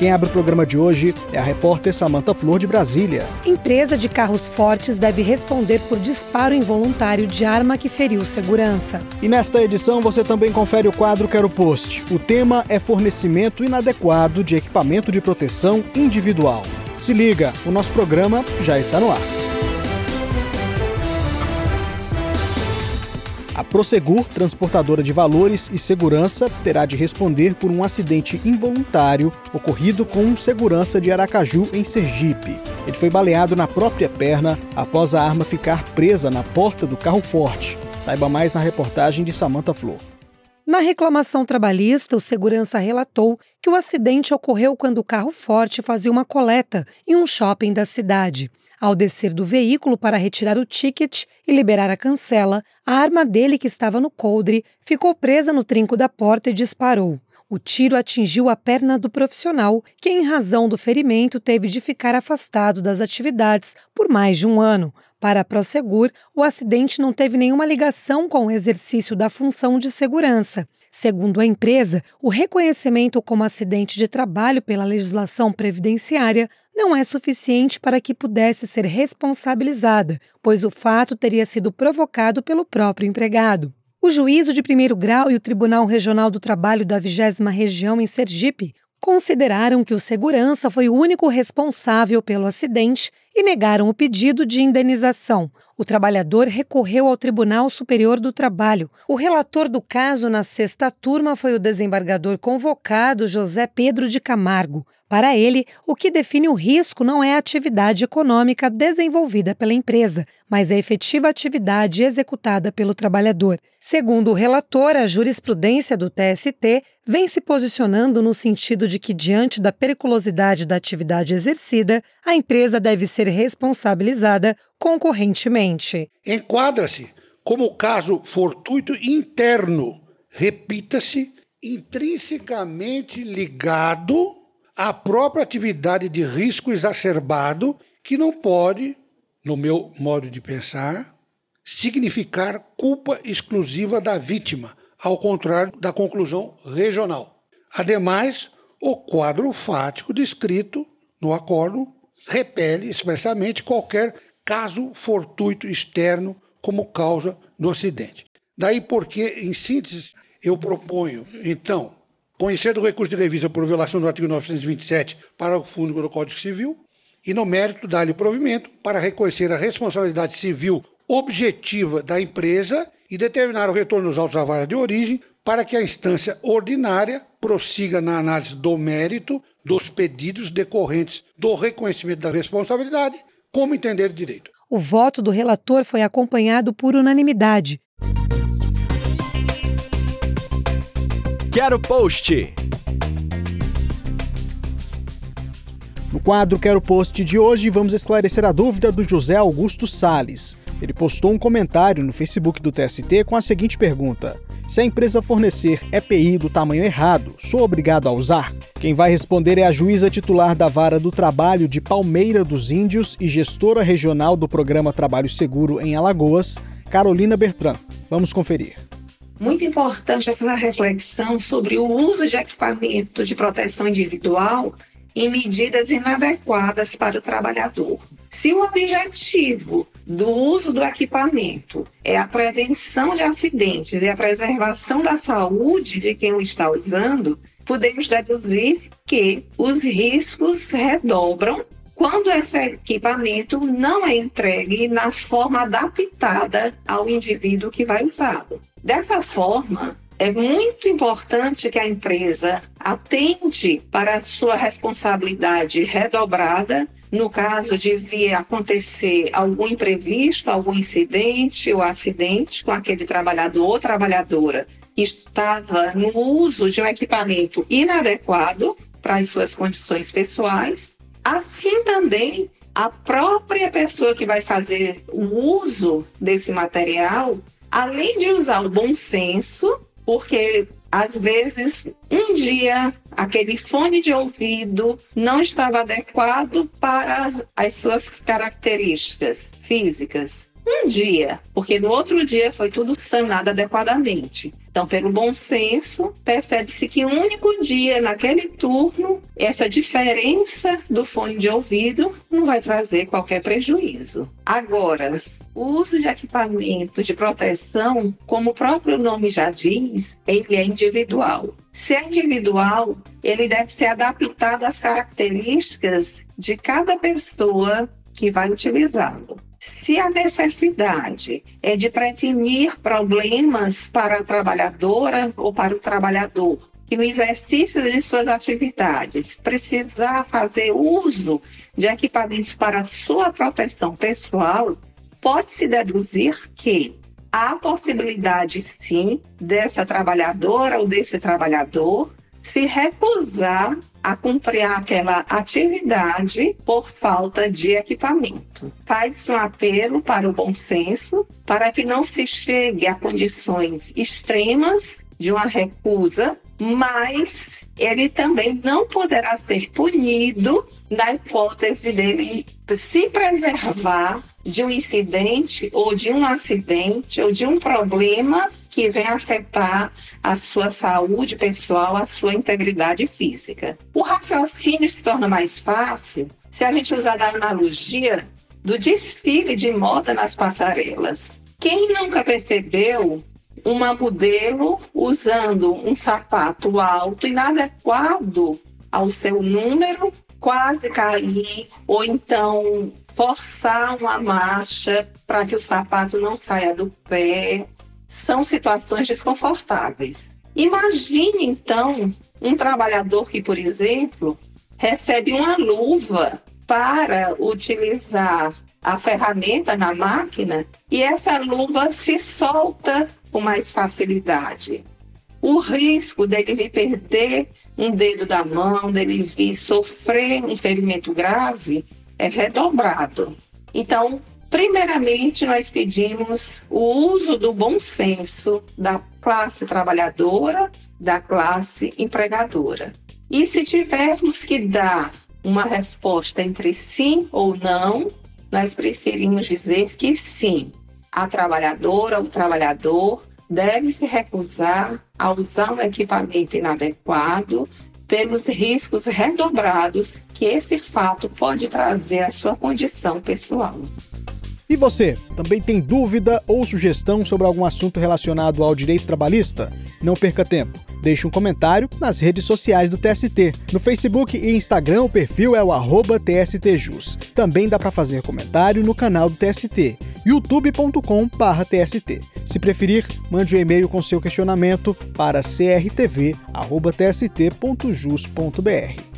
Quem abre o programa de hoje é a repórter Samanta Flor de Brasília. Empresa de carros fortes deve responder por disparo involuntário de arma que feriu segurança. E nesta edição você também confere o quadro Quero Post. O tema é fornecimento inadequado de equipamento de proteção individual. Se liga, o nosso programa já está no ar. Prosegur, transportadora de valores e segurança, terá de responder por um acidente involuntário ocorrido com um segurança de Aracaju, em Sergipe. Ele foi baleado na própria perna após a arma ficar presa na porta do carro forte. Saiba mais na reportagem de Samanta Flor. Na reclamação trabalhista, o segurança relatou que o acidente ocorreu quando o carro forte fazia uma coleta em um shopping da cidade. Ao descer do veículo para retirar o ticket e liberar a cancela, a arma dele, que estava no coldre, ficou presa no trinco da porta e disparou. O tiro atingiu a perna do profissional, que, em razão do ferimento, teve de ficar afastado das atividades por mais de um ano. Para a Prosegur, o acidente não teve nenhuma ligação com o exercício da função de segurança. Segundo a empresa, o reconhecimento como acidente de trabalho pela legislação previdenciária não é suficiente para que pudesse ser responsabilizada, pois o fato teria sido provocado pelo próprio empregado. O juízo de primeiro grau e o Tribunal Regional do Trabalho da 20 Região em Sergipe consideraram que o segurança foi o único responsável pelo acidente e negaram o pedido de indenização. O trabalhador recorreu ao Tribunal Superior do Trabalho. O relator do caso na sexta turma foi o desembargador convocado José Pedro de Camargo. Para ele, o que define o risco não é a atividade econômica desenvolvida pela empresa, mas a efetiva atividade executada pelo trabalhador. Segundo o relator, a jurisprudência do TST vem se posicionando no sentido de que, diante da periculosidade da atividade exercida, a empresa deve ser responsabilizada concorrentemente. Enquadra-se como caso fortuito interno, repita-se, intrinsecamente ligado a própria atividade de risco exacerbado que não pode, no meu modo de pensar, significar culpa exclusiva da vítima, ao contrário da conclusão regional. Ademais, o quadro fático descrito no acordo repele expressamente qualquer caso fortuito externo como causa do acidente. Daí porque, em síntese, eu proponho, então, conhecer o recurso de revista por violação do artigo 927 para o Fundo do Código Civil e, no mérito, dar-lhe provimento para reconhecer a responsabilidade civil objetiva da empresa e determinar o retorno dos autos à vara de origem para que a instância ordinária prossiga na análise do mérito dos pedidos decorrentes do reconhecimento da responsabilidade, como entender direito. O voto do relator foi acompanhado por unanimidade. Quero Post. No quadro Quero Post de hoje, vamos esclarecer a dúvida do José Augusto Sales. Ele postou um comentário no Facebook do TST com a seguinte pergunta: Se a empresa fornecer EPI do tamanho errado, sou obrigado a usar? Quem vai responder é a juíza titular da Vara do Trabalho de Palmeira dos Índios e gestora regional do programa Trabalho Seguro em Alagoas, Carolina Bertrand. Vamos conferir. Muito importante essa reflexão sobre o uso de equipamento de proteção individual em medidas inadequadas para o trabalhador. Se o objetivo do uso do equipamento é a prevenção de acidentes e a preservação da saúde de quem o está usando, podemos deduzir que os riscos redobram quando esse equipamento não é entregue na forma adaptada ao indivíduo que vai usá-lo. Dessa forma, é muito importante que a empresa atente para a sua responsabilidade redobrada. No caso de vir acontecer algum imprevisto, algum incidente ou acidente com aquele trabalhador ou trabalhadora que estava no uso de um equipamento inadequado para as suas condições pessoais, assim também a própria pessoa que vai fazer o uso desse material além de usar o bom senso, porque às vezes um dia aquele fone de ouvido não estava adequado para as suas características físicas. Um dia, porque no outro dia foi tudo sanado adequadamente. Então, pelo bom senso, percebe-se que um único dia, naquele turno, essa diferença do fone de ouvido não vai trazer qualquer prejuízo. Agora, o uso de equipamento de proteção, como o próprio nome já diz, ele é individual. Se é individual, ele deve ser adaptado às características de cada pessoa que vai utilizá-lo. Se a necessidade é de prevenir problemas para a trabalhadora ou para o trabalhador, que no exercício de suas atividades precisar fazer uso de equipamentos para sua proteção pessoal, pode-se deduzir que há possibilidade, sim, dessa trabalhadora ou desse trabalhador se recusar a cumprir aquela atividade por falta de equipamento. Faz-se um apelo para o bom senso para que não se chegue a condições extremas de uma recusa, mas ele também não poderá ser punido na hipótese dele se preservar de um incidente ou de um acidente ou de um problema que vem afetar a sua saúde pessoal, a sua integridade física. O raciocínio se torna mais fácil se a gente usar a analogia do desfile de moda nas passarelas. Quem nunca percebeu uma modelo usando um sapato alto inadequado ao seu número, quase cair, ou então forçar uma marcha para que o sapato não saia do pé, são situações desconfortáveis. Imagine então um trabalhador que, por exemplo, recebe uma luva para utilizar a ferramenta na máquina e essa luva se solta com mais facilidade. O risco dele vir perder um dedo da mão, dele vir sofrer um ferimento grave, é redobrado. Então, primeiramente, nós pedimos o uso do bom senso da classe trabalhadora, da classe empregadora. E se tivermos que dar uma resposta entre sim ou não, nós preferimos dizer que sim. A trabalhadora ou o trabalhador deve se recusar a usar um equipamento inadequado pelos riscos redobrados que esse fato pode trazer à sua condição pessoal. E você, também tem dúvida ou sugestão sobre algum assunto relacionado ao direito trabalhista? Não perca tempo. Deixe um comentário nas redes sociais do TST. No Facebook e Instagram, o perfil é o TSTJus. Também dá para fazer comentário no canal do TST, youtube.com/tst. Se preferir, mande um e-mail com seu questionamento para crtv@tst.jus.br.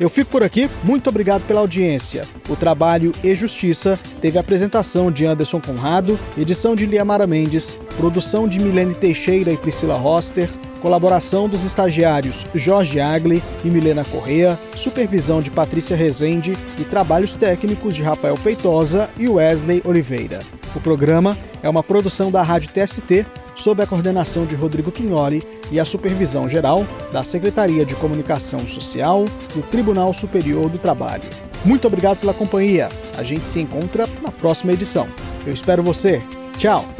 Eu fico por aqui, muito obrigado pela audiência. O trabalho e Justiça teve apresentação de Anderson Conrado, edição de Liamara Mendes, produção de Milene Teixeira e Priscila Roster, colaboração dos estagiários Jorge Agli e Milena Correa, supervisão de Patrícia Rezende e trabalhos técnicos de Rafael Feitosa e Wesley Oliveira. O programa é uma produção da Rádio TST sob a coordenação de Rodrigo Quignoli e a supervisão geral da Secretaria de Comunicação Social do Tribunal Superior do Trabalho. Muito obrigado pela companhia. A gente se encontra na próxima edição. Eu espero você. Tchau.